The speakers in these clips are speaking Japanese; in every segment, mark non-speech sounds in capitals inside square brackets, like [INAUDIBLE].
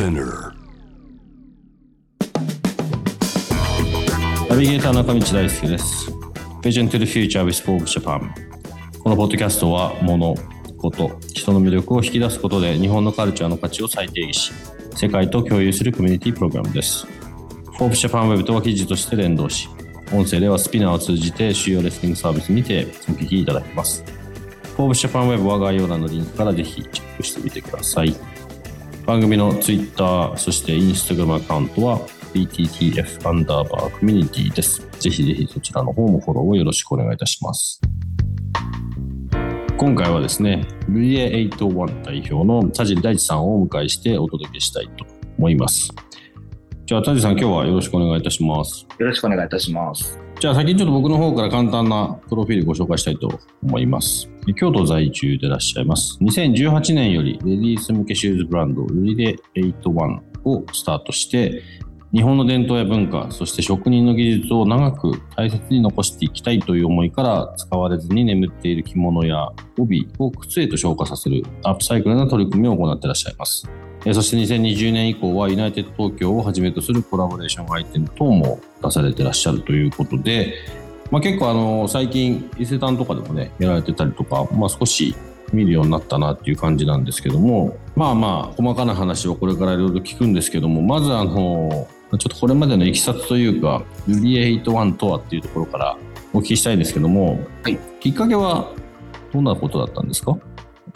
Spinner. ナビゲーター中道大輔です。Vision to the Future with Forbes Japan。このポッドキャストは、物、こと、人の魅力を引き出すことで日本のカルチャーの価値を再定義し、世界と共有するコミュニティプログラムです。Forbes Japan Web とは記事として連動し、音声では Spinner を通じて主要リスニングサービスにてお聞きいただけます。Forbes Japan Web は概要欄のリンクからぜひチェックしてみてください。番組の Twitter、そして Instagram アカウントは BTTF アンダーバーコミュニティです。ぜひぜひそちらの方もフォローをよろしくお願いいたします。今回はですね、VA81 代表の田尻大地さんをお迎えしてお届けしたいと思います。じゃあ田尻さん、今日はよろしくお願いいたします。よろしくお願いいたします。じゃあ先にちょっと僕の方から簡単なプロフィールご紹介したいと思います。京都在住でいらっしゃいます。2018年よりレディース向けシューズブランドユリレ81をスタートして、日本の伝統や文化、そして職人の技術を長く大切に残していきたいという思いから使われずに眠っている着物や帯を靴へと昇華させるアップサイクルな取り組みを行っていらっしゃいます。えーそして2020年以降はユナイテッド東京をはじめとするコラボレーションアイテム等も出されていらっしゃるということで、まあ、結構あの最近伊勢丹とかでもねやられてたりとか、まあ、少し見るようになったなっていう感じなんですけどもまあまあ細かな話をこれからいろいろ聞くんですけどもまずあのちょっとこれまでのいきさつというかユリエイトワンとはっていうところからお聞きしたいんですけども、はい。きっかけはどんなことだったんですか？本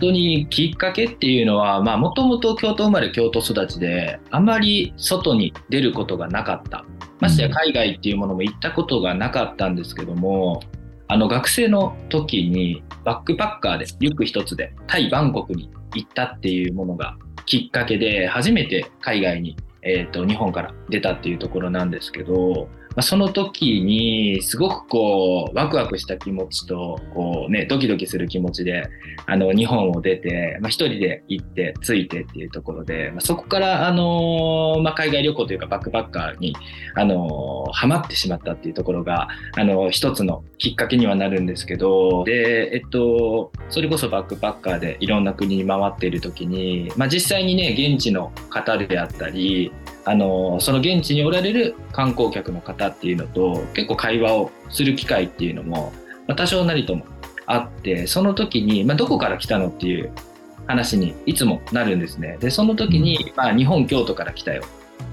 当にきっかけっていうのは、まあ、もともと京都生まれ京都育ちで、あまり外に出ることがなかった。ましてや海外っていうものも行ったことがなかったんですけども、あの学生の時にバックパッカーでリュック一つでタイ・バンコクに行ったっていうものがきっかけで初めて海外に、えー、と日本から出たっていうところなんですけど、まあ、その時にすごくこうワクワクした気持ちとこう、ね、ドキドキする気持ちであの日本を出て、まあ、一人で行って着いてっていうところで、まあ、そこから、あのまあ、海外旅行というかバックパッカーに、あのハマってしまったっていうところが、あの一つのきっかけにはなるんですけどで、えっと、それこそバックパッカーでいろんな国に回っている時に、まあ、実際にね現地の方であったりあのその現地におられる観光客の方っていうのと結構会話をする機会っていうのも、まあ、多少なりともあってその時に、まあ、どこから来たのっていう話にいつもなるんですね。でその時に、まあ、日本京都から来たよ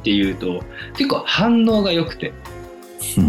っていうと結構反応が良くて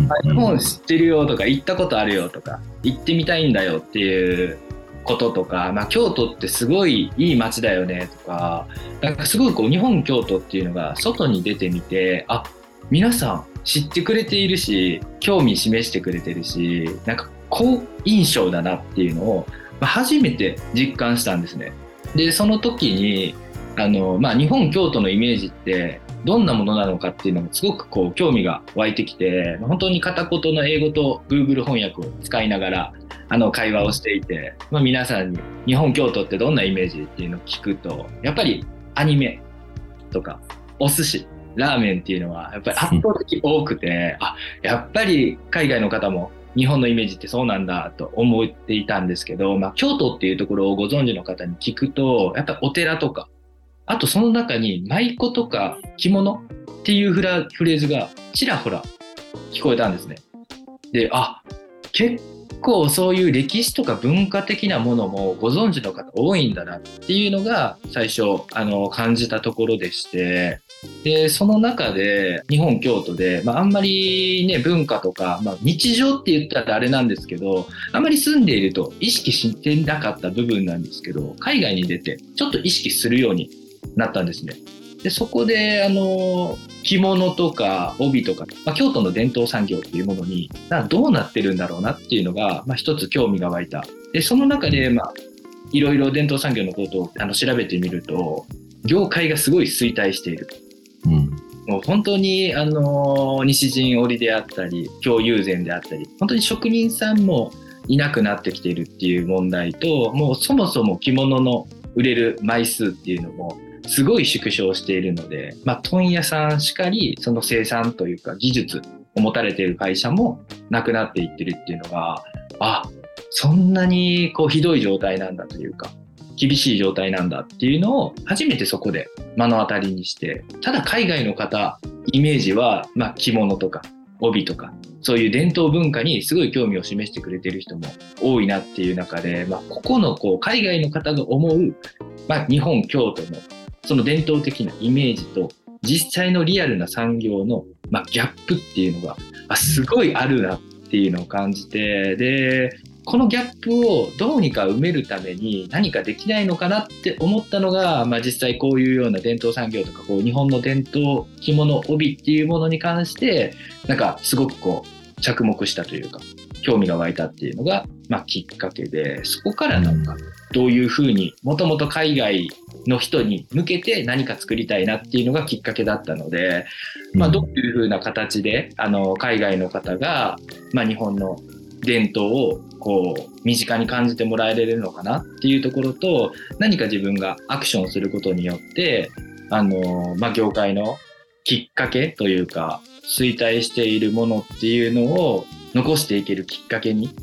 あ日本知ってるよとか行ったことあるよとか行ってみたいんだよっていうこととか、まあ、京都ってすごいいい街だよねとかなんかすごいこう日本京都っていうのが外に出てみてあ皆さん知ってくれているし興味示してくれてるしなんか好印象だなっていうのを、まあ、初めて実感したんですね。でその時にあの、まあ、日本京都のイメージってどんなものなのかっていうのもすごくこう興味が湧いてきて本当に片言の英語と Google 翻訳を使いながらあの会話をしていて、まあ、皆さんに日本京都ってどんなイメージっていうのを聞くとやっぱりアニメとかお寿司ラーメンっていうのはやっぱり圧倒的多くてあやっぱり海外の方も日本のイメージってそうなんだと思っていたんですけど、まあ、京都っていうところをご存知の方に聞くとやっぱりお寺とかあとその中に舞妓とか着物っていうフレーズがちらほら聞こえたんですね。で、あ、結構そういう歴史とか文化的なものもご存知の方多いんだなっていうのが最初あの感じたところでして、で、その中で日本京都で、まあ、あんまりね、文化とか、まあ、日常って言ったらあれなんですけど、あんまり住んでいると意識してなかった部分なんですけど、海外に出てちょっと意識するようになったんですね。でそこであの着物とか帯とか、まあ、京都の伝統産業っていうものになどうなってるんだろうなっていうのが、まあ、一つ興味が湧いたでその中で、まあ、いろいろ伝統産業のことをあの調べてみると業界がすごい衰退している。うん。もう本当に、あのー西陣織であったり、京友禅であったり、本当に職人さんもいなくなってきているっていう問題と、もうそもそも着物の売れる枚数っていうのも、すごい縮小しているので、まあ、問屋さんしかり、その生産というか技術を持たれている会社もなくなっていってるっていうのが、あ、そんなにこうひどい状態なんだというか、厳しい状態なんだっていうのを初めてそこで目の当たりにして、ただ海外の方、イメージは、まあ、着物とか帯とか、そういう伝統文化にすごい興味を示してくれてる人も多いなっていう中で、まあ、ここのこう海外の方が思う、まあ、日本、京都のその伝統的なイメージと実際のリアルな産業の、まあ、ギャップっていうのがあすごいあるなっていうのを感じてでこのギャップをどうにか埋めるために何かできないのかなって思ったのが、まあ、実際こういうような伝統産業とかこう日本の伝統着物帯っていうものに関してなんかすごくこう着目したというか興味が湧いたっていうのが、まあ、きっかけでそこからなんかどういうふうにもともと海外の人に向けて何か作りたいなっていうのがきっかけだったので、まあ、どういうふうな形であの海外の方が、まあ、日本の伝統をこう身近に感じてもらえれるのかなっていうところと何か自分がアクションすることによってあの、まあ、業界のきっかけというか衰退しているものっていうのを残していけるきっかけに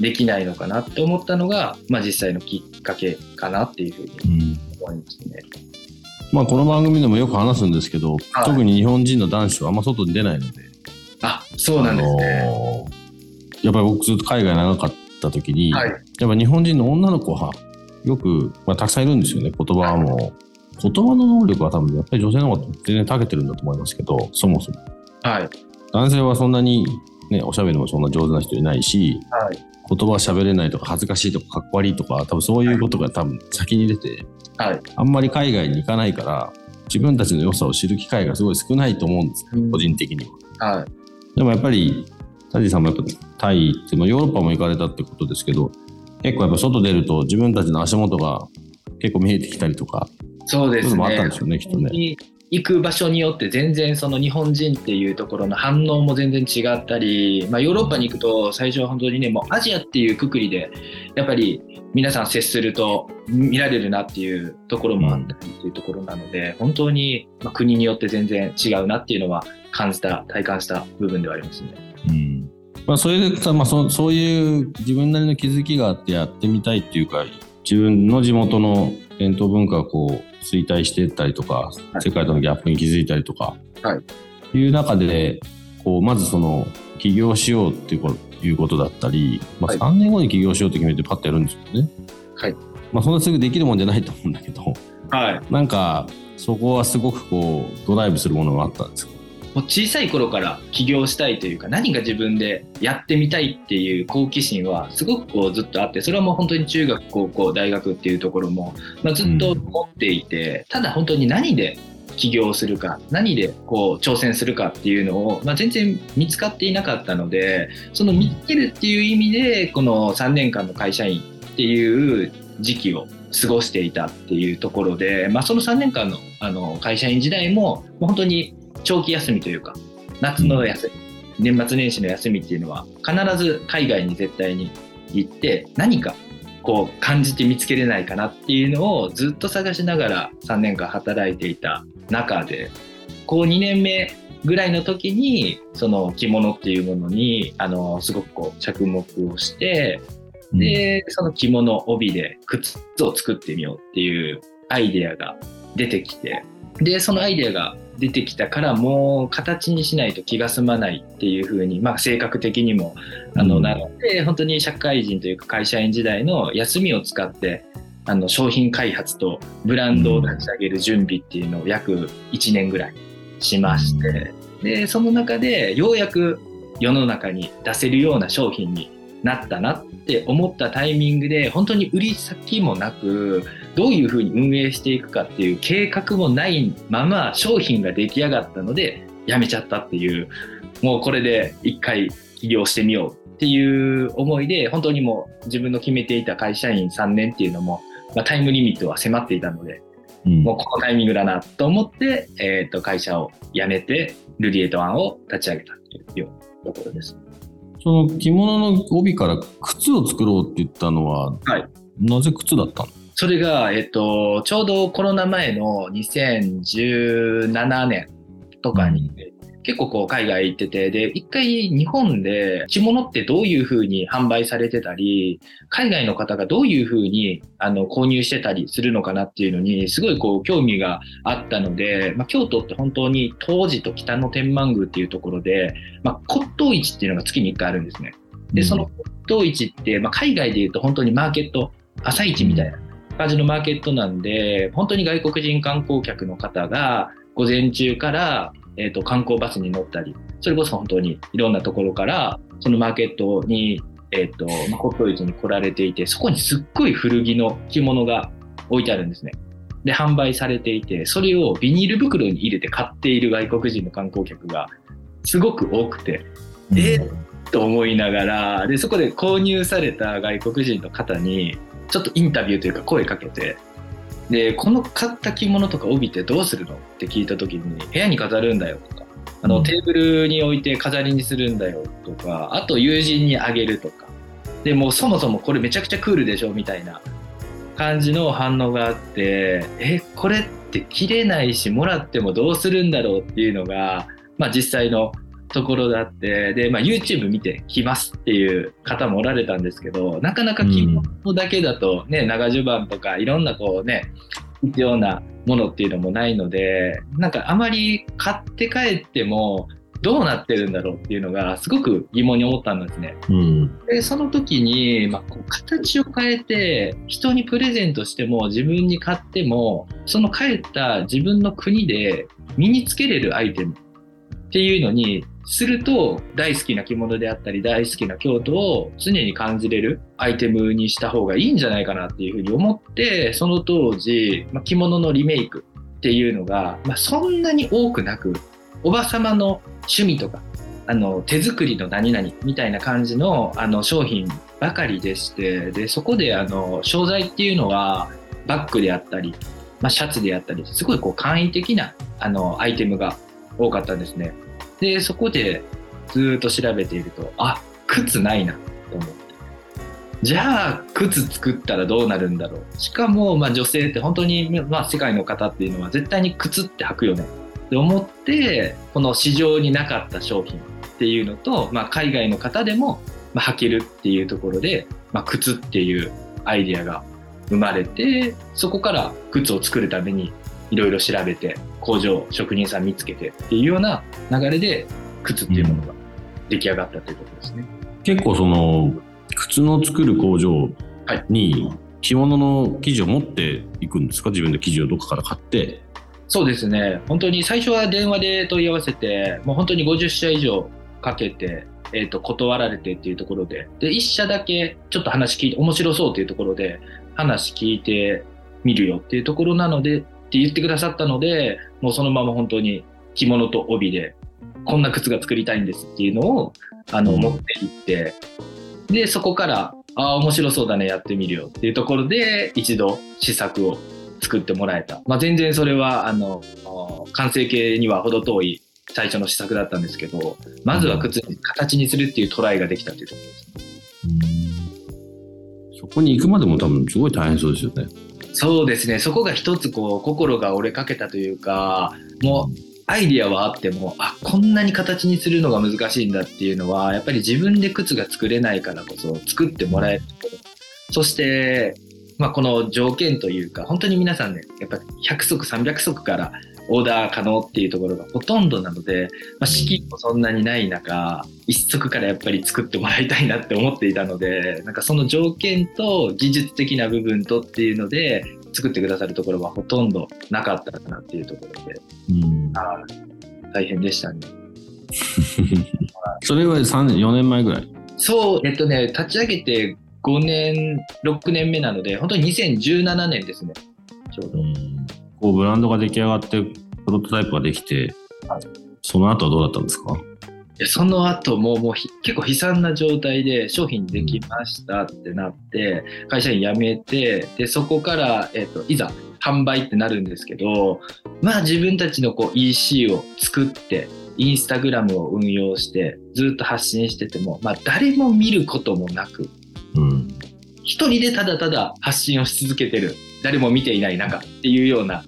できないのかなって思ったのが、まあ、実際のきっかけかなっていうふうにうん。思いますね。まあ、この番組でもよく話すんですけど、はい。特に日本人の男子はあんま外に出ないので、あそうなんですね。あのーやっぱり僕ずっと海外長かった時に、はい。やっぱ日本人の女の子はよく、まあ、たくさんいるんですよね。言葉も、言葉の能力は多分やっぱり女性の方が全然長けてるんだと思いますけどそもそも。はい。男性はそんなに、ね、おしゃべりもそんな上手な人いないしはい言葉喋れないとか恥ずかしいとかかっこ悪いとか多分そういうことが多分先に出て、はいあんまり海外に行かないから自分たちの良さを知る機会がすごい少ないと思うんですよ、うん個人的には。はいでもやっぱり、タジーさんもやっぱタイって、まあ、ヨーロッパも行かれたってことですけど、結構やっぱ外出ると自分たちの足元が結構見えてきたりとか、そうですそういうのもあったんねでしょうね、きっとね。行く場所によって全然その日本人っていうところの反応も全然違ったり、まあ、ヨーロッパに行くと最初は本当にねもうアジアっていうくくりでやっぱり皆さん接すると見られるなっていうところもあったりっていうところなので、本当に国によって全然違うなっていうのは感じた体感した部分ではありますね。うんまあ、それでさ、まあそ、そういう自分なりの気づきがあってやってみたいっていうか、自分の地元の伝統文化がこう衰退していったりとか、はい。世界とのギャップに気づいたりとか、、はい。いう中で、こうまずその起業しようっていうことだったり、まあ、はい。3年後に起業しようって決めてパッとやるんですよね。はい。まあ、そんなすぐできるもんじゃないと思うんだけど、はい、なんかそこはすごくこうドライブするものがあったんですかもう小さい頃から起業したいというか何か自分でやってみたいっていう好奇心はすごくこうずっとあってそれはもう本当に中学高校大学っていうところも、まあ、ずっと持っていて、ただ本当に何で起業するか何でこう挑戦するかっていうのを、まあ、全然見つかっていなかったのでその見つけるっていう意味でこの3年間の会社員っていう時期を過ごしていたっていうところで、まあ、その3年間のあの会社員時代も本当に長期休みというか夏の休み、年末年始の休みっていうのは必ず海外に絶対に行って何かこう感じて見つけれないかなっていうのをずっと探しながら3年間働いていた中でこう2年目ぐらいの時にその着物っていうものにあのすごくこう着目をしてでその着物帯で靴を作ってみようっていうアイデアが出てきてでそのアイデアが出てきたからもう形にしないと気が済まないっていう風にまあ性格的にもあの、うん。なので本当に社会人というか会社員時代の休みを使ってあの商品開発とブランドを立ち上げる準備っていうのを約1年ぐらいしましてでその中でようやく世の中に出せるような商品になったなって思ったタイミングで本当に売り先もなくどういうふうに運営していくかっていう計画もないまま商品が出来上がったのでやめちゃったっていうもうこれで一回起業してみようっていう思いで本当にもう自分の決めていた会社員3年っていうのも、まあ、タイムリミットは迫っていたのでうん。もうこのタイミングだなと思って、えっと会社を辞めて、ルリエイトワンを立ち上げたっていうところです。その着物の帯から靴を作ろうって言ったのは、はい。なぜ靴だったの？それが、えっと、ちょうどコロナ前の2017年とかに、結構こう海外行ってて、で、一回日本で着物ってどういう風に販売されてたり、海外の方がどういう風にあの購入してたりするのかなっていうのに、すごいこう興味があったので、まあ、京都って本当に当時と北の天満宮っていうところで、まあ、骨董市っていうのが月に1回あるんですね。で、その骨董市って、まあ、海外で言うと本当にマーケット、朝市みたいな感じのマーケットなんで、本当に外国人観光客の方が午前中から、えー、と観光バスに乗ったり、それこそ本当にいろんなところから、そのマーケットに、えーとまあ、骨董市に来られていて、そこにすっごい古着の着物が置いてあるんですね。で、販売されていて、それをビニール袋に入れて買っている外国人の観光客がすごく多くて、えと思いながらでそこで購入された外国人の方にちょっとインタビューというか声かけてでこの買った着物とか帯ってどうするのって聞いた時に部屋に飾るんだよとかあうん。のテーブルに置いて飾りにするんだよとかあと友人にあげるとか。でもうそもそもこれめちゃくちゃクールでしょみたいな感じの反応があってえこれって着れないしもらってもどうするんだろうっていうのが、まあ、実際のところだってで、まあ、YouTube 見て着ますっていう方もおられたんですけどなかなか着物だけだとね、長襦袢とかいろんなこうね必要なものっていうのもないのでなんかあまり買って帰ってもどうなってるんだろうっていうのがすごく疑問に思ったんですね。うん。でその時に、まあ、こう形を変えて人にプレゼントしても自分に買ってもその帰った自分の国で身につけれるアイテムっていうのにすると大好きな着物であったり大好きな京都を常に感じれるアイテムにした方がいいんじゃないかなっていうふうに思ってその当時、ま、着物のリメイクっていうのが、ま、そんなに多くなくおばさまの趣味とかあの手作りの何々みたいな感じのあの商品ばかりでしてでそこであの商材っていうのはバッグであったり、まあ、シャツであったりすごいこう簡易的なあのアイテムが多かったんですね。でそこでずっと調べているとあ靴ないなと思って。じゃあ靴作ったらどうなるんだろう。しかも、まあ、女性って本当に、まあ、世界の方っていうのは絶対に靴って履くよね。って思ってこの市場になかった商品っていうのと、まあ、海外の方でも、ま、履けるっていうところで、まあ、靴っていうアイディアが生まれてそこから靴を作るためにいろいろ調べて工場職人さん見つけてっていうような流れで靴っていうものが出来上がったということですね。結構その、靴の作る工場に着物の生地を持っていくんですか？自分で生地をどっかから買って。そうですね本当に最初は電話で問い合わせてもう本当に50社以上かけて、えー、と断られてっていうところでで1社だけちょっと話聞いて面白そうっていうところで話聞いてみるよっていうところなのでって言ってくださったのでもうそのまま本当に着物と帯でこんな靴が作りたいんですっていうのをあのうん持っていってでそこからああ面白そうだねやってみるよっていうところで一度試作を作ってもらえた、まあ、全然それはあの完成形には程遠い最初の試作だったんですけどまずは靴に形にするっていうトライができたというところですね。そこに行くまでも多分すごい大変そうですよね。そうですね。そこが一つこう心が折れかけたというかもうアイディアはあってもあこんなに形にするのが難しいんだっていうのはやっぱり自分で靴が作れないからこそ作ってもらえる。そして、まあ、この条件というか本当に皆さんねやっぱ100足300足からオーダー可能っていうところがほとんどなので、まあ、資金もそんなにない中一足からやっぱり作ってもらいたいなって思っていたのでなんかその条件と技術的な部分とっていうので作ってくださるところはほとんどなかったかなっていうところでうん、大変でしたね。[LAUGHS] それは3 4年前ぐらい？そう、えっとね、立ち上げて5年、6年目なので、本当に2017年ですね、ちょうど。こうブランドが出来上がってプロトタイプができて、はいその後はどうだったんですか？でその後もうもうひ結構悲惨な状態で商品できましたってなって会社員辞めてでそこから、えっといざ販売ってなるんですけどまあ自分たちのこう EC を作ってインスタグラムを運用してずっと発信してても、まあ、誰も見ることもなくうん。一人でただただ発信をし続けてる誰も見ていない中っていうような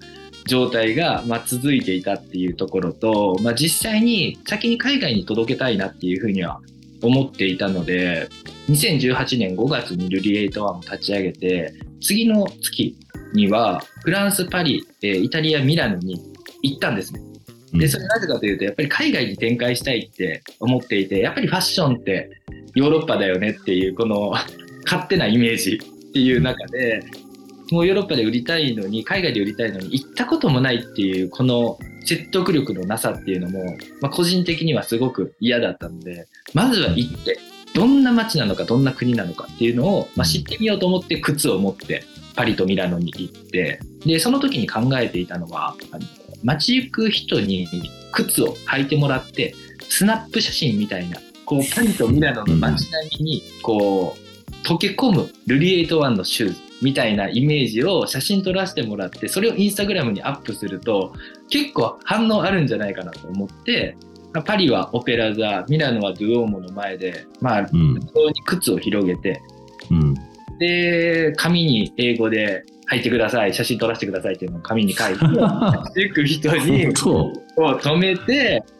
状態が、まあ、続いていたっていうところと、まあ、実際に先に海外に届けたいなっていうふうには思っていたので2018年5月にルリエイトワンを立ち上げて次の月にはフランスパリ、えーイタリアミラノに行ったんですね。でそれなぜかというとやっぱり海外に展開したいって思っていてやっぱりファッションってヨーロッパだよねっていうこの勝手なイメージっていう中でもうヨーロッパで売りたいのに海外で売りたいのに行ったこともないっていうこの説得力のなさっていうのも、まあ、個人的にはすごく嫌だったのでまずは行ってどんな街なのかどんな国なのかっていうのを、まあ、知ってみようと思って靴を持ってパリとミラノに行ってでその時に考えていたのはあの街行く人に靴を履いてもらってスナップ写真みたいなこうパリとミラノの街並みにこう溶け込むルリエイトワンのシューズみたいなイメージを写真撮らせてもらってそれをインスタグラムにアップすると結構反応あるんじゃないかなと思ってパリはオペラ座ミラノはドゥオーモの前でまあうに靴を広げてうん。で紙に英語で「履いてください写真撮らせてください」っていうのを紙に書いて [LAUGHS] 行く人に本当？こう止めてうん。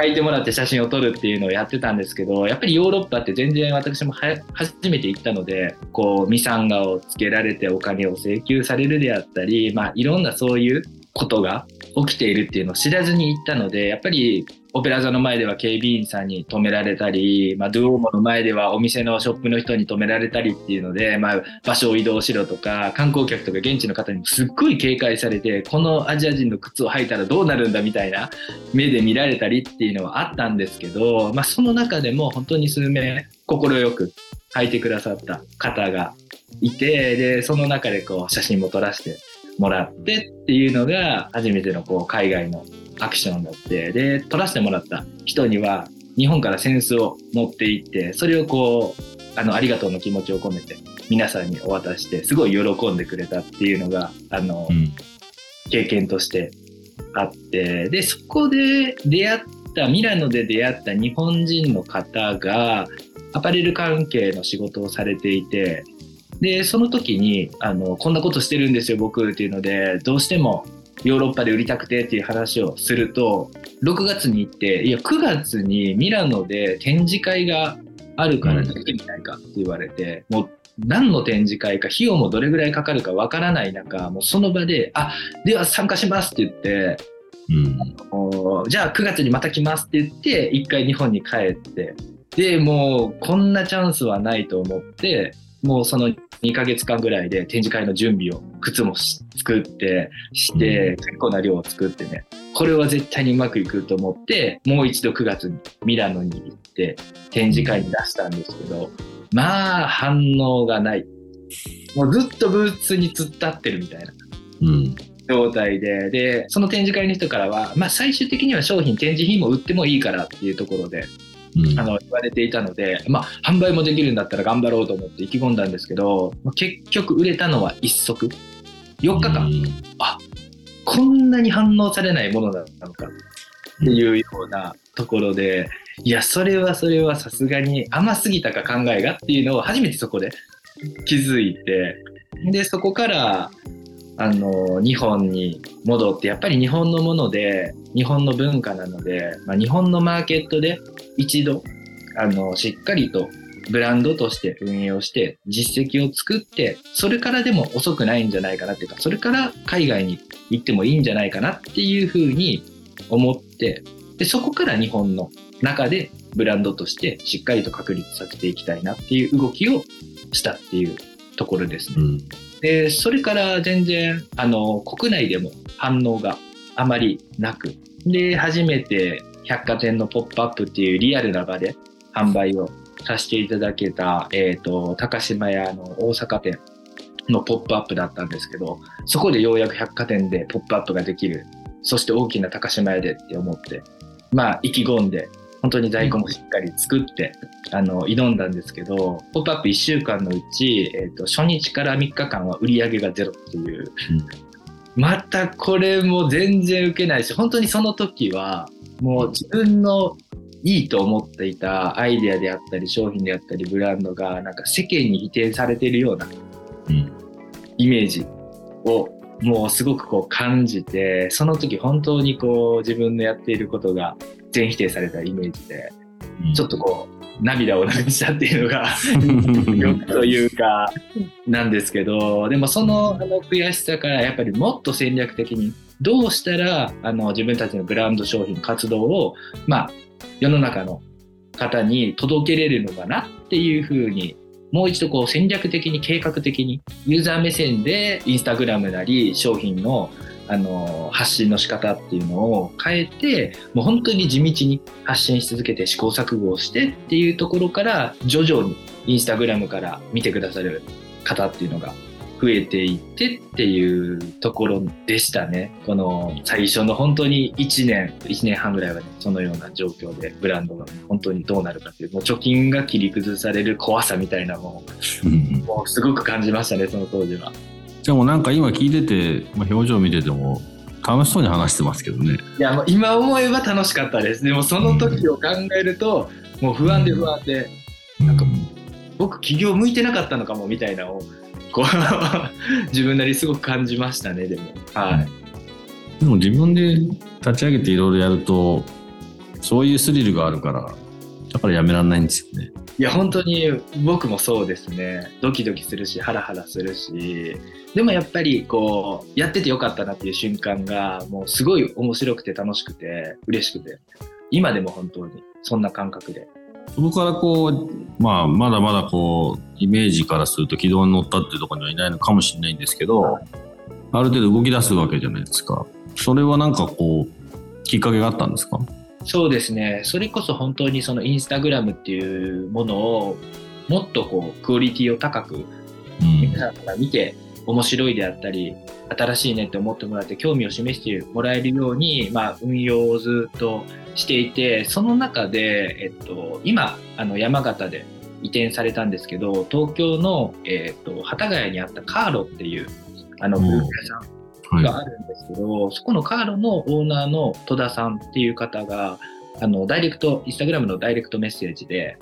書いてもらって写真を撮るっていうのをやってたんですけどやっぱりヨーロッパって全然私も初めて行ったのでこうミサンガをつけられてお金を請求されるであったり、まあ、いろんなそういうことが起きているっていうのを知らずに行ったのでやっぱりオペラ座の前では警備員さんに止められたり、まあ、ドゥオーモの前ではお店のショップの人に止められたりっていうので、まあ、場所を移動しろとか観光客とか現地の方にもすっごい警戒されてこのアジア人の靴を履いたらどうなるんだみたいな目で見られたりっていうのはあったんですけど、まあ、その中でも本当に数名快く履いてくださった方がいてでその中でこう写真も撮らせてもらってっていうのが初めてのこう海外のアクションだってで撮らせてもらった人には日本からセンスを持って行ってそれをこうあのありがとうの気持ちを込めて皆さんにお渡ししてすごい喜んでくれたっていうのがあの、うん。経験としてあってでそこで出会ったミラノで出会った日本人の方がアパレル関係の仕事をされていてでその時にあのこんなことしてるんですよ僕っていうのでどうしてもヨーロッパで売りたくてっていう話をすると6月に行っていや9月にミラノで展示会があるから出てみないかって言われて、もう何の展示会か費用もどれぐらいかかるかわからない中もうその場で「あでは参加します」って言ってうん。おじゃあ9月にまた来ますって言って一回日本に帰ってでもうこんなチャンスはないと思ってもうその2ヶ月間ぐらいで展示会の準備を靴もし作ってして、結構な量を作ってねこれは絶対にうまくいくと思ってもう一度9月にミラノに行って展示会に出したんですけどまあ反応がないもうずっとブーツに突っ立ってるみたいなうん。状態で、で、その展示会の人からは、まあ最終的には商品、展示品も売ってもいいからっていうところで、うん。あの、言われていたので、まあ販売もできるんだったら頑張ろうと思って意気込んだんですけど、まあ結局売れたのは一足。4日間、うん。こんなに反応されないものだったのかっていうようなところで、いや、それはそれはさすがに甘すぎたか考えがっていうのを初めてそこで気づいて、で、そこから、あの、日本に戻って、やっぱり日本のもので、日本の文化なので、まあ、日本のマーケットで一度、あの、しっかりとブランドとして運用して、実績を作って、それからでも遅くないんじゃないかなっていうか、それから海外に行ってもいいんじゃないかなっていうふうに思って、で、そこから日本の中でブランドとしてしっかりと確立させていきたいなっていう動きをしたっていうところですね。うん。で、それから全然、あの、国内でも反応があまりなく、で、初めて百貨店のポップアップっていうリアルな場で販売をさせていただけた、えっ、と、高島屋の大阪店のポップアップだったんですけど、そこでようやく百貨店でポップアップができる。そして大きな高島屋でって思って、まあ、意気込んで、本当に在庫もしっかり作って、あの、挑んだんですけど、ポップアップ1週間のうち、えっ、と、初日から3日間は売り上げがゼロっていう、またこれも全然受けないし本当にその時はもう自分のいいと思っていたアイデアであったり商品であったりブランドがなんか世間に否定されているようなイメージをもうすごくこう感じてその時本当にこう自分のやっていることが全否定されたイメージでちょっとこう涙を流したっていうのが [LAUGHS] よくというかなんですけどでもそのあの悔しさからやっぱりもっと戦略的にどうしたらあの自分たちのブランド商品活動を、まあ、世の中の方に届けれるのかなっていうふうにもう一度こう戦略的に計画的にユーザー目線でインスタグラムなり商品のあの発信の仕方っていうのを変えてもう本当に地道に発信し続けて試行錯誤をしてっていうところから徐々にインスタグラムから見てくださる方っていうのが増えていってっていうところでしたね。この最初の本当に1年、1年半ぐらいはね、そのような状況でブランドが本当にどうなるかっていう、もう貯金が切り崩される怖さみたいなもの [LAUGHS] もうすごく感じましたね、その当時は。でもなんか今聞いてて、まあ、表情見てても楽しそうに話してますけどね。いやもう今思えば楽しかったです。でもその時を考えると、もう不安で不安で、なんか僕起業向いてなかったのかもみたいなのをこう [LAUGHS] 自分なりすごく感じましたねでも。はい。でも自分で立ち上げていろいろやるとそういうスリルがあるからだからやめられないんですよね。いや本当に僕もそうですね。ドキドキするしハラハラするし。でもやっぱりこうやっててよかったなっていう瞬間がもうすごい面白くて楽しくて嬉しくて。今でも本当にそんな感覚で。そこからこう、まあ、まだまだこうイメージからすると軌道に乗ったっていうところにはいないのかもしれないんですけど、ある程度動き出すわけじゃないですか。それはなんかこうきっかけがあったんですか？そうですね。それこそ本当にそのインスタグラムっていうものをもっとこうクオリティを高く皆さんが見て面白いであったり新しいねって思ってもらって興味を示してもらえるように、まあ、運用をずっとしていてその中で、えっと、今あの山形で移転されたんですけど東京の、えっと、幡ヶ谷にあったカーロっていうあのグループ屋さんがあるんですけど、はい、そこのカーロのオーナーの戸田さんっていう方があのダイレクトインスタグラムのダイレクトメッセージで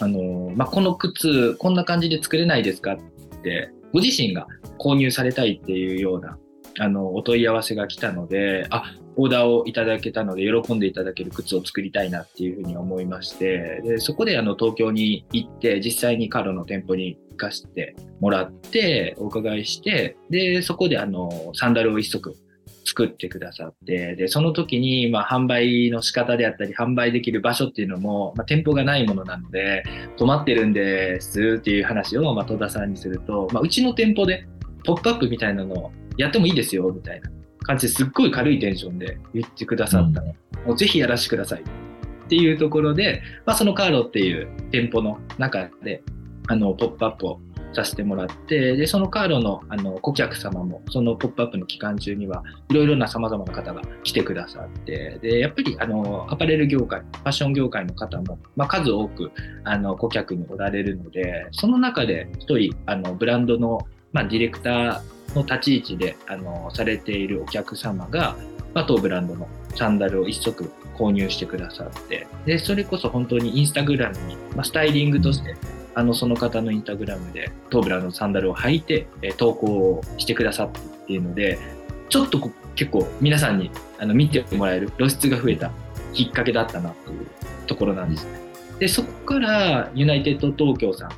あの、まあ、この靴こんな感じで作れないですかってご自身が購入されたいっていうようなあのお問い合わせが来たのであオーダーをいただけたので喜んでいただける靴を作りたいなっていうふうに思いましてでそこであの東京に行って実際にカーロの店舗にかせてもらってお伺いしてでそこであのサンダルを一足作ってくださってでその時にまあ販売の仕方であったり販売できる場所っていうのも、まあ、店舗がないものなので困ってるんですっていう話をま戸田さんにすると、まあ、うちの店舗でポップアップみたいなのをやってもいいですよみたいな感じですっごい軽いテンションで言ってくださったの、うん、もうぜひやらせてくださいっていうところで、まあ、そのカーロっていう店舗の中であのポップアップをさせてもらってでそのカーロのあの顧客様もそのポップアップの期間中にはいろいろなさまざまな方が来てくださってでやっぱりあのアパレル業界ファッション業界の方も、まあ、数多くあの顧客におられるのでその中で1人あのブランドの、まあ、ディレクターの立ち位置であのされているお客様が、まあ、当ブランドのサンダルを1足購入してくださってでそれこそ本当にインスタグラムに、まあ、スタイリングとしてあのその方のインスタグラムで当ブラのサンダルを履いて、え投稿をしてくださったっていうのでちょっと結構皆さんにあの見てもらえる露出が増えたきっかけだったなっていうところなんですね。でそこからユナイテッド東京さん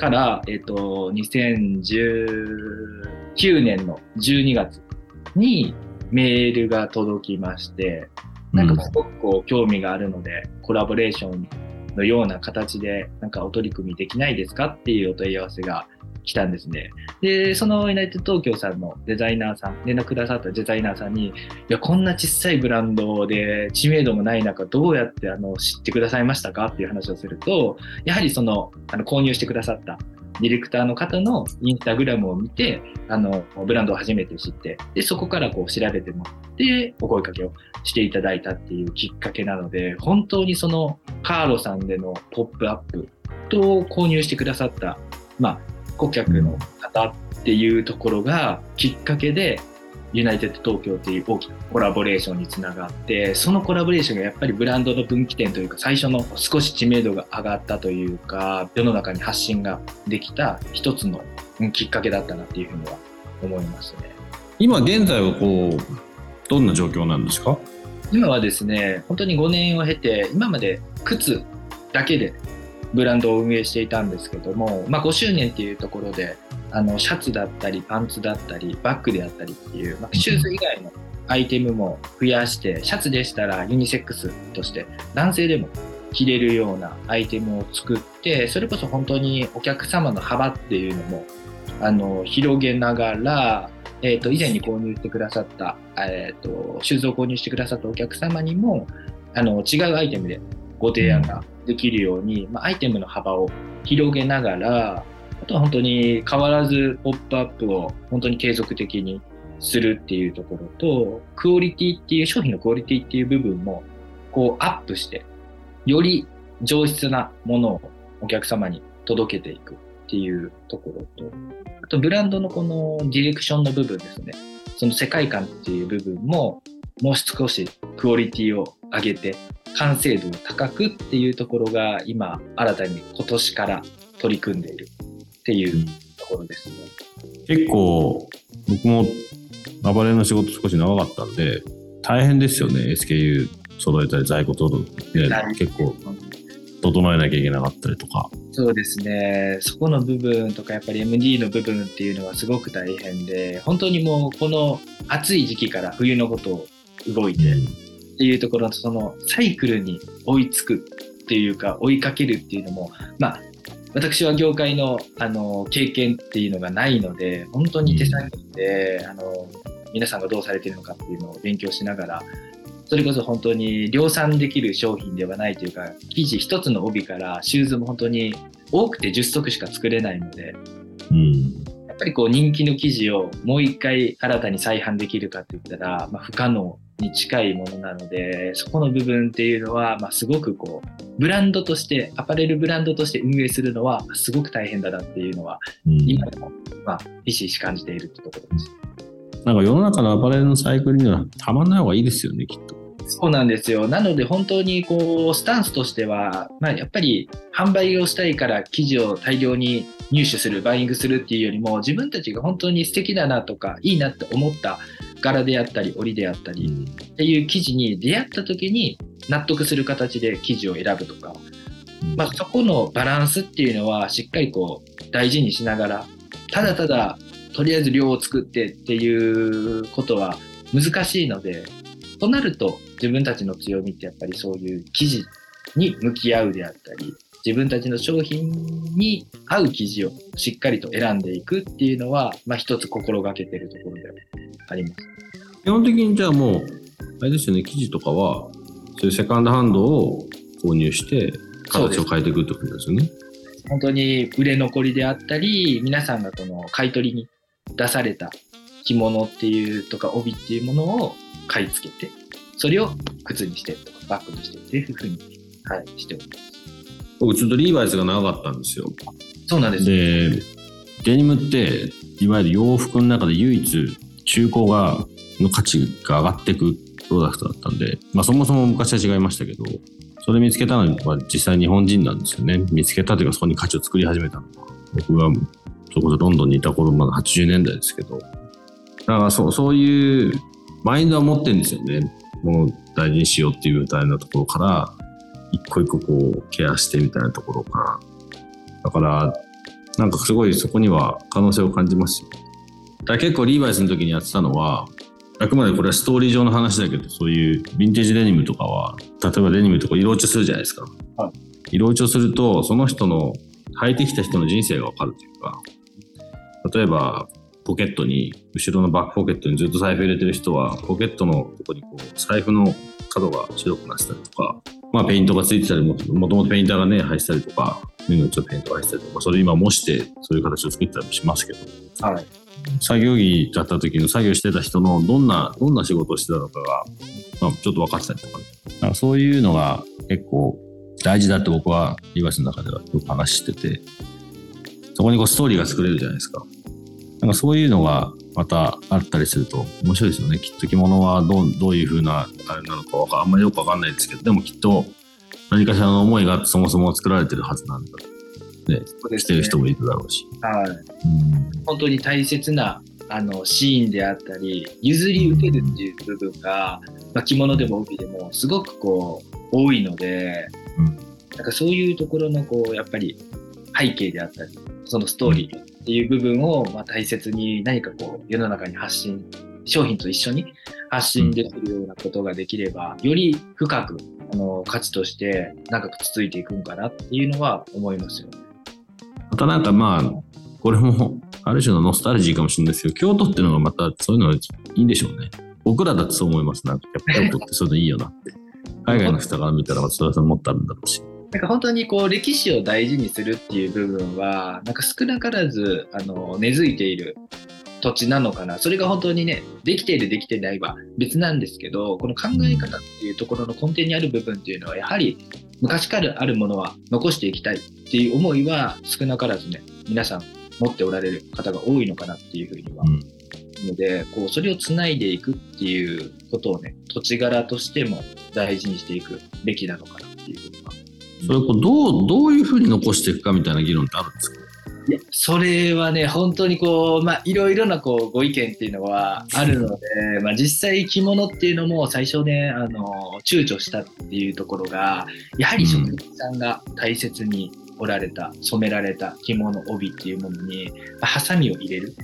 から、えっ、ー、と、2019年の12月にメールが届きまして、なんかすごくこう興味があるので、コラボレーションのような形で、なんかお取り組みできないですかっていうお問い合わせが来たんですね。で、そのユナイテッド東京さんのデザイナーさん、連絡くださったデザイナーさんに、いや、こんな小さいブランドで知名度もない中、どうやってあの知ってくださいましたか？っていう話をすると、やはりその、あの購入してくださったディレクターの方のインスタグラムを見て、あの、ブランドを初めて知って、で、そこからこう調べてもらって、お声かけをしていただいたっていうきっかけなので、本当にそのカーロさんでのポップアップと購入してくださった、まあ、顧客の方っていうところがきっかけでユナイテッド東京っていう大きなコラボレーションにつながってそのコラボレーションがやっぱりブランドの分岐点というか最初の少し知名度が上がったというか世の中に発信ができた一つのきっかけだったなっていうふうには思いますね。今現在はこうどんな状況なんですか？今はですね本当に5年を経て今まで靴だけでブランドを運営していたんですけども、まあ、5周年っていうところであのシャツだったりパンツだったりバッグであったりっていう、まあ、シューズ以外のアイテムも増やしてシャツでしたらユニセックスとして男性でも着れるようなアイテムを作ってそれこそ本当にお客様の幅っていうのもあの広げながら、えー、と以前に購入してくださった、えー、とシューズを購入してくださったお客様にもあの違うアイテムでご提案ができるように、まあ、アイテムの幅を広げながらあとは本当に変わらずポップアップを本当に継続的にするっていうところと、クオリティっていう、商品のクオリティっていう部分も、こうアップして、より上質なものをお客様に届けていくっていうところと、あとブランドのこのディレクションの部分ですね。その世界観っていう部分も、もう少しクオリティを上げて、完成度を高くっていうところが今、新たに今年から取り組んでいるっていうところですね。結構僕も暴れの仕事少し長かったんで大変ですよね。SKU 揃えたり在庫取る結構整えなきゃいけなかったりとか。そうですね。そこの部分とかやっぱり MD の部分っていうのはすごく大変で本当にもうこの暑い時期から冬のことを動いて、っていうところのそのサイクルに追いつくっていうか追いかけるっていうのもまあ私は業界のあの経験っていうのがないので本当に手先で、あの皆さんがどうされているのかっていうのを勉強しながらそれこそ本当に量産できる商品ではないというか生地1つの帯からシューズも本当に多くて10足しか作れないので、うん、やっぱりこう人気の生地をもう一回新たに再販できるかって言ったら、まあ、不可能に近いものなのでそこの部分っていうのは、まあ、すごくこうブランドとしてアパレルブランドとして運営するのはすごく大変だなっていうのは、うん、今でも、まあ、ひしひし感じているってところです。なんか世の中のアパレルのサイクルにはたまんない方がいいですよねきっと。そうなんですよ。なので本当にこうスタンスとしては、まあ、やっぱり販売をしたいから生地を大量に入手するバイングするっていうよりも自分たちが本当に素敵だなとかいいなって思った柄であったり織であったりっていう生地に出会った時に納得する形で生地を選ぶとか、まあ、そこのバランスっていうのはしっかりこう大事にしながらただただとりあえず量を作ってっていうことは難しいのでとなると自分たちの強みってやっぱりそういう生地に向き合うであったり自分たちの商品に合う生地をしっかりと選んでいくっていうのは、まあ、一つ心がけてるところであります。基本的にじゃあもう、あれですよね、生地とかは、そういうセカンドハンドを購入して、形を変えていくってことですよね。本当に売れ残りであったり、皆さんがこの買い取りに出された着物っていうとか帯っていうものを買い付けて、それを靴にしてとかバッグにしてっていうふうに、はい、しております。僕ちょっとリーバイスが長かったんですよ。そうなんです、で、デニムって、いわゆる洋服の中で唯一中古がの価値が上がっていくプロダクトだったんで、まあ、そもそも昔は違いましたけどそれ見つけたのは実際日本人なんですよね。見つけたというかそこに価値を作り始めたのは僕がそこそロンドンにいた頃まだ80年代ですけど。だからそうそういうマインドは持ってるんですよね。もう大事にしようっていうみたいなところから一個一個こうケアしてみたいなところか。らだからなんかすごいそこには可能性を感じますよ。だ結構リーバイスの時にやってたのはあくまでこれはストーリー上の話だけどそういうヴィンテージデニムとかは例えばデニムとか色落ちするじゃないですか、はい、色落ちをするとその人の履いてきた人の人生がわかるというか例えばポケットに後ろのバックポケットにずっと財布入れてる人はポケットのとこにこう財布の角が白くなってたりとかまあペイントがついてたりももともとペインターがね入ってたりとか目のちょっとペイントが入ってたりとかそれ今模してそういう形を作ったりもしますけど、はい、作業着だった時の作業してた人のどんな、どんな仕事をしてたのかが、まあ、ちょっと分かってたりとか、ね、かそういうのが結構大事だって僕はリーバイスの中ではよく話してて、そこにこうストーリーが作れるじゃないですか。なんかそういうのがまたあったりすると面白いですよね。きっと着物はどうどういうふうなあれなのかわかあんまりよくわかんないですけど、でもきっと何かしらの思いがそもそも作られてるはずなんだ。ね、してる人もいるだろうし。はい。うん本当に大切なあのシーンであったり譲り受けるっていう部分が、まあ、着物でも帯でもすごくこう多いので、うんなんかそういうところのこうやっぱり背景であったりそのストーリーっていう部分をまあ大切に何かこう世の中に発信商品と一緒に発信できるようなことができればより深くあの価値として長く続いていくんかなっていうのは思いますよね。またなんかまあ、これもある種のノスタルジーかもしれないですけど、京都っていうのがまたそういうのいいんでしょうね。僕らだってそう思います。なんかやっぱ京都ってそういうのいいよなって。海外の人から見たらそれはもっとあるんだろうし。なんか本当にこう歴史を大事にするっていう部分はなんか少なからずあの根付いている土地なのかな。それが本当にねできているできてないは別なんですけどこの考え方っていうところの根底にある部分っていうのはやはり昔からあるものは残していきたいっていう思いは少なからずね皆さん持っておられる方が多いのかなっていうふうには。うん。のでこうそれをつないでいくっていうことをね土地柄としても大事にしていくべきなのかなっていうふうにはそれをこうどう、どういうふうに残していくかみたいな議論ってあるんですか？いやそれはね本当にこうまあいろいろなこうご意見っていうのはあるので、まあ、実際着物っていうのも最初ねあの躊躇したっていうところがやはり職人さんが大切におられた染められた着物帯っていうものにまあハサミを入れる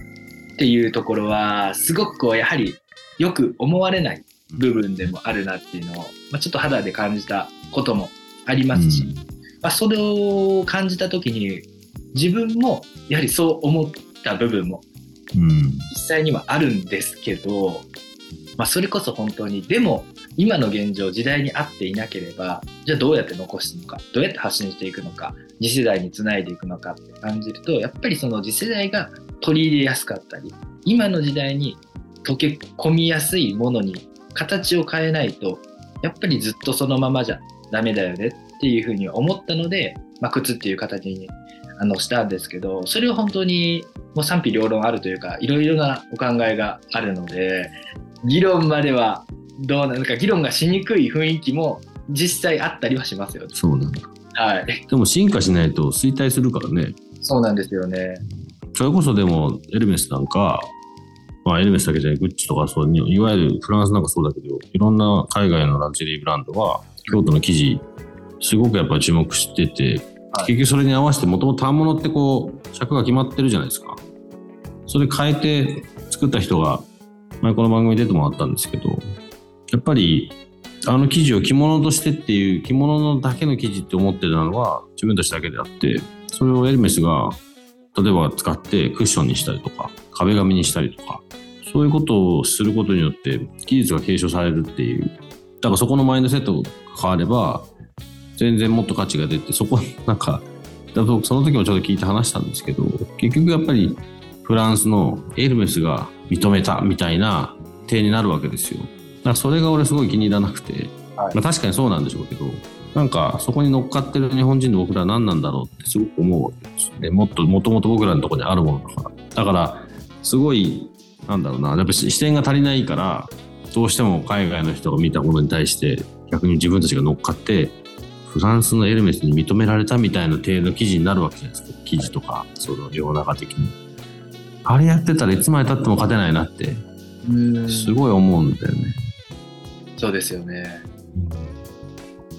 っていうところはすごくこうやはりよく思われない部分でもあるなっていうのを、まあ、ちょっと肌で感じたこともありますし、まあ、それを感じた時に自分もやはりそう思った部分もうん。実際にはあるんですけど、まあ、それこそ本当にでも今の現状時代に合っていなければじゃあどうやって残すのかどうやって発信していくのか次世代につないでいくのかって感じるとやっぱりその次世代が取り入れやすかったり今の時代に溶け込みやすいものに形を変えないとやっぱりずっとそのままじゃダメだよねっていうふうに思ったので、まあ、靴っていう形にあのしたんですけどそれは本当にもう賛否両論あるというかいろいろなお考えがあるので議論まではどうなのか議論がしにくい雰囲気も実際あったりはしますよね。そうなんだ。はい、でも進化しないと衰退するからね。そうなんですよね。それこそでもエルメスなんか、まあエルメスだけじゃない、グッチとかそうに、いわゆるフランスなんかそうだけど、いろんな海外のラグジュアリーブランドは、京都の生地、すごくやっぱり注目してて、はい結局それに合わせて、もともと反物ってこう、尺が決まってるじゃないですか。それ変えて作った人が、前この番組に出てもらったんですけど、やっぱり、あの生地を着物としてっていう着物のだけの生地って思ってたのは自分たちだけであってそれをエルメスが例えば使ってクッションにしたりとか壁紙にしたりとかそういうことをすることによって技術が継承されるっていうだからそこのマインドセットが変われば全然もっと価値が出てそこ [LAUGHS] なんかだとその時もちょっと聞いて話したんですけど結局やっぱりフランスのエルメスが認めたみたいな体になるわけですよ。だからそれが俺すごい気に入らなくて、はい。まあ、確かにそうなんでしょうけどなんかそこに乗っかってる日本人の僕らは何なんだろうってすごく思うわけですよ。ねもっともともと僕らのところにあるものだか。らだからすごいなんだろうな。やっぱ視点が足りないからどうしても海外の人が見たものに対して逆に自分たちが乗っかってフランスのエルメスに認められたみたいな程度の記事になるわけじゃないですか。記事とかその世の中的に。あれやってたらいつまでたっても勝てないなってうん。すごい思うんだよね、そうですよね。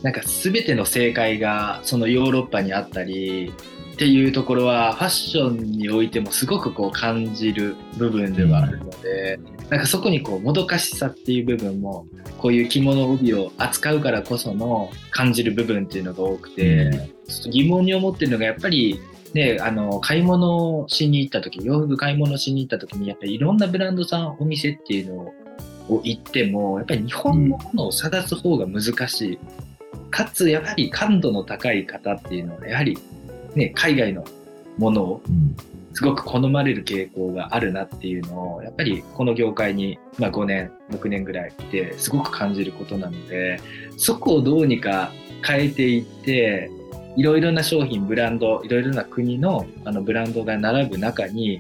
なんか全ての正解がそのヨーロッパにあったりっていうところはファッションにおいてもすごくこう感じる部分ではあるので、なんかそこにこうもどかしさっていう部分もこういう着物帯を扱うからこその感じる部分っていうのが多くて、うん。ちょっと疑問に思ってるのがやっぱりね、あの買い物をしに行った時洋服買い物しに行った時にやっぱりいろんなブランドさんお店っていうのをを行ってもやっぱり日本のものを探す方が難しい、かつやはり感度の高い方っていうのはやはり、ね、海外のものをうん。すごく好まれる傾向があるなっていうのをやっぱりこの業界に、まあ、5年6年ぐらいいてすごく感じることなのでそこをどうにか変えていっていろいろな商品ブランドいろいろな国のあのブランドが並ぶ中に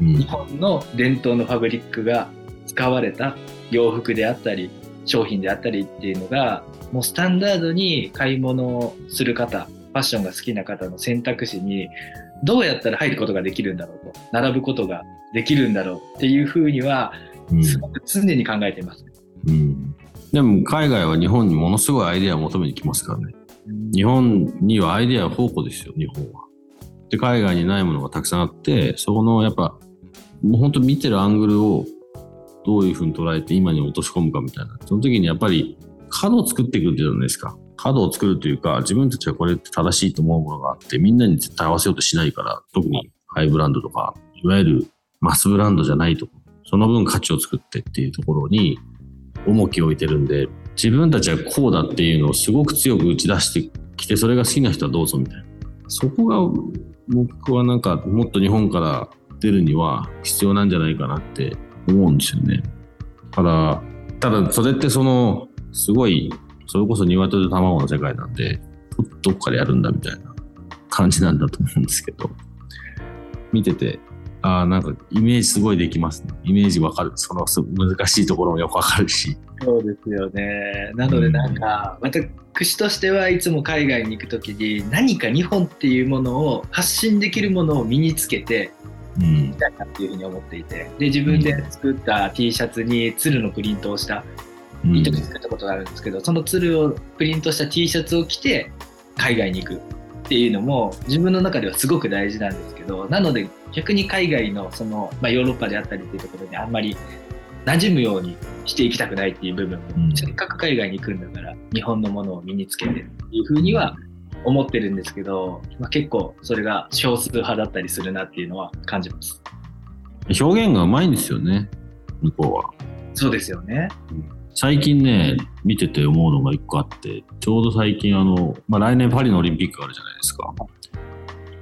うん。日本の伝統のファブリックが使われた洋服であったり商品であったりっていうのがもうスタンダードに買い物をする方ファッションが好きな方の選択肢にどうやったら入ることができるんだろうと並ぶことができるんだろうっていうふうにはうんすごく常に考えています。うんでも海外は日本にものすごいアイデアを求めに来ますからね。日本にはアイデア宝庫ですよ、日本は。で、海外にないものがたくさんあって、そこのやっぱ、もう本当見てるアングルをどういうふうに捉えて今に落とし込むかみたいな。その時にやっぱり角を作っていくじゃないですか。角を作るというか、自分たちはこれって正しいと思うものがあって、みんなに絶対合わせようとしないから、特にハイブランドとか、いわゆるマスブランドじゃないと、その分価値を作ってっていうところに重きを置いてるんで、自分たちはこうだっていうのをすごく強く打ち出してきて、それが好きな人はどうぞみたいな。そこが僕はなんかもっと日本から出るには必要なんじゃないかなって思うんですよね。ただ、ただそれってその、すごい、それこそ鶏と卵の世界なんで、どどっからやるんだみたいな感じなんだと思うんですけど、見てて、ああ、なんかイメージすごいできますね。イメージわかる。そのす難しいところもよくわかるし。そうですよね。なのでなんか、私としてはいつも海外に行くときに何か日本っていうものを発信できるものを身につけてうんみ。たいなっていうふうに思っていてで自分で作った T シャツに鶴のプリントをしたうん。糸で作ったことがあるんですけど、その鶴をプリントした T シャツを着て海外に行くっていうのも自分の中ではすごく大事なんですけどなので逆に海外のその、まあ、ヨーロッパであったりっていうところにあんまり馴染むようにしていきたくないっていう部分。も、うん。せっかく海外に行くんだから日本のものを身につけてっていうふうには思ってるんですけど、まあ、結構それが少数派だったりするなっていうのは感じます。表現がうまいんですよね、向こうは。そうですよね。最近ね、見てて思うのが一個あって、ちょうど最近あの、まあ、来年パリのオリンピックがあるじゃないですか。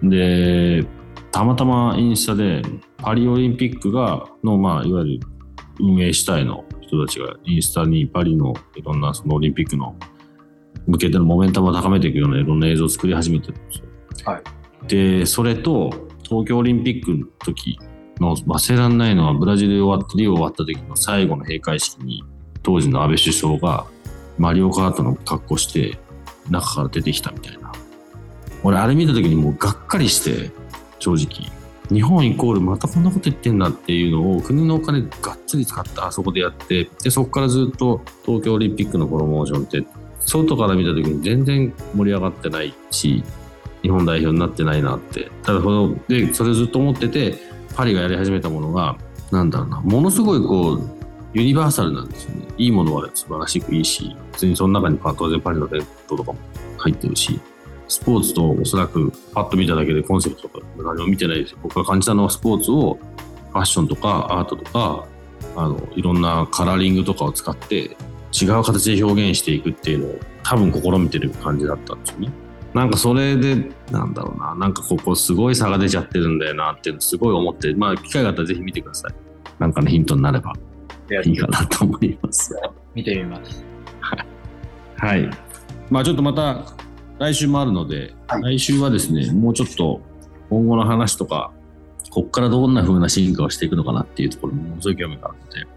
で、たまたまインスタで、パリオリンピックが、の、まあ、いわゆる運営主体の人たちがインスタにパリのいろんなそのオリンピックの向けてのモメンタムを高めていくようないろんな映像を作り始めてるんですよ。はいで、それと東京オリンピックの時の忘れられないのはブラジルで終わってリオ終わった時の最後の閉会式に当時の安倍首相がマリオカートの格好して中から出てきたみたいな。俺あれ見た時にもうがっかりして正直。日本イコールまたこんなこと言ってんだっていうのを国のお金がっつり使ってあそこでやってでそこからずっと東京オリンピックのプロモーションって外から見た時に全然盛り上がってないし日本代表になってないなって。ただそのでそれずっと思っててパリがやり始めたものがなんだろうなものすごいこうユニバーサルなんですよね。いいものは素晴らしくいいし別にその中に当然パリの伝統とかも入ってるしスポーツとおそらくパッと見ただけでコンセプトとか何も見てないですよ。僕が感じたのはスポーツをファッションとかアートとかあのいろんなカラーリングとかを使って違う形で表現していくっていうのを多分試みてる感じだったんですよね。なんかそれで、なんだろうな、なんかここすごい差が出ちゃってるんだよなっていうのすごい思って、まあ機会があったらぜひ見てください。なんかのヒントになればいいかなと思います。見てみます。はい。まあちょっとまた来週もあるので、来週はですね、もうちょっと今後の話とか、こっからどんな風な進化をしていくのかなっていうところにものすごい興味があるので、はい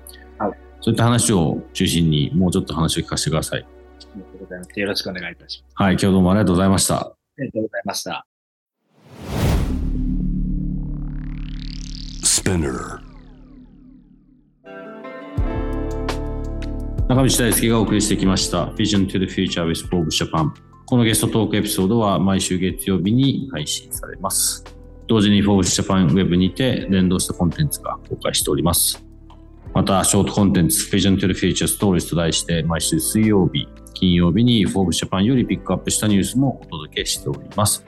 そういった話を中心にもうちょっと話を聞かせてください。ありがとうございます。よろしくお願いいたします。はい、今日どうもありがとうございました。ありがとうございました。Spinner. 中道大輔がお送りしてきました Vision to the Future with Forbes Japan このゲストトークエピソードは毎週月曜日に配信されます同時に Forbes Japan Web にて連動したコンテンツが公開しておりますまたショートコンテンツ Vision to the Future Stories と題して毎週水曜日金曜日に Forbes Japan よりピックアップしたニュースもお届けしております。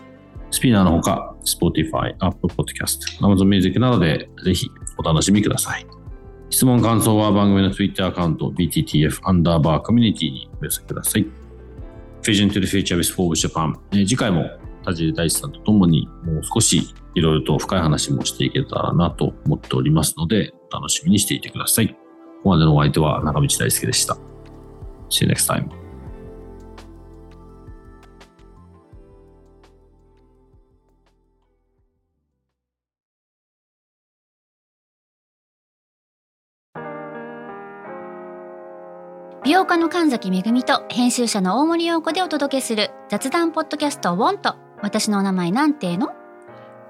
スピナーのほか Spotify、Apple Podcast、Amazon Music などでぜひお楽しみください。質問、感想は番組の Twitter アカウント BTTF アンダーバーコミュニティにお寄せください。Vision to the Future with Forbes Japan、え次回も田尻大地さんと共にもう少しいろいろと深い話もしていけたらなと思っておりますので、楽しみにしていてください。ここまでのお相手は中道大輔でした。See you next time. 美家の神崎恵と編集者の大森洋子でお届けする雑談ポッドキャスト「ウォンと私のお名前なんての?」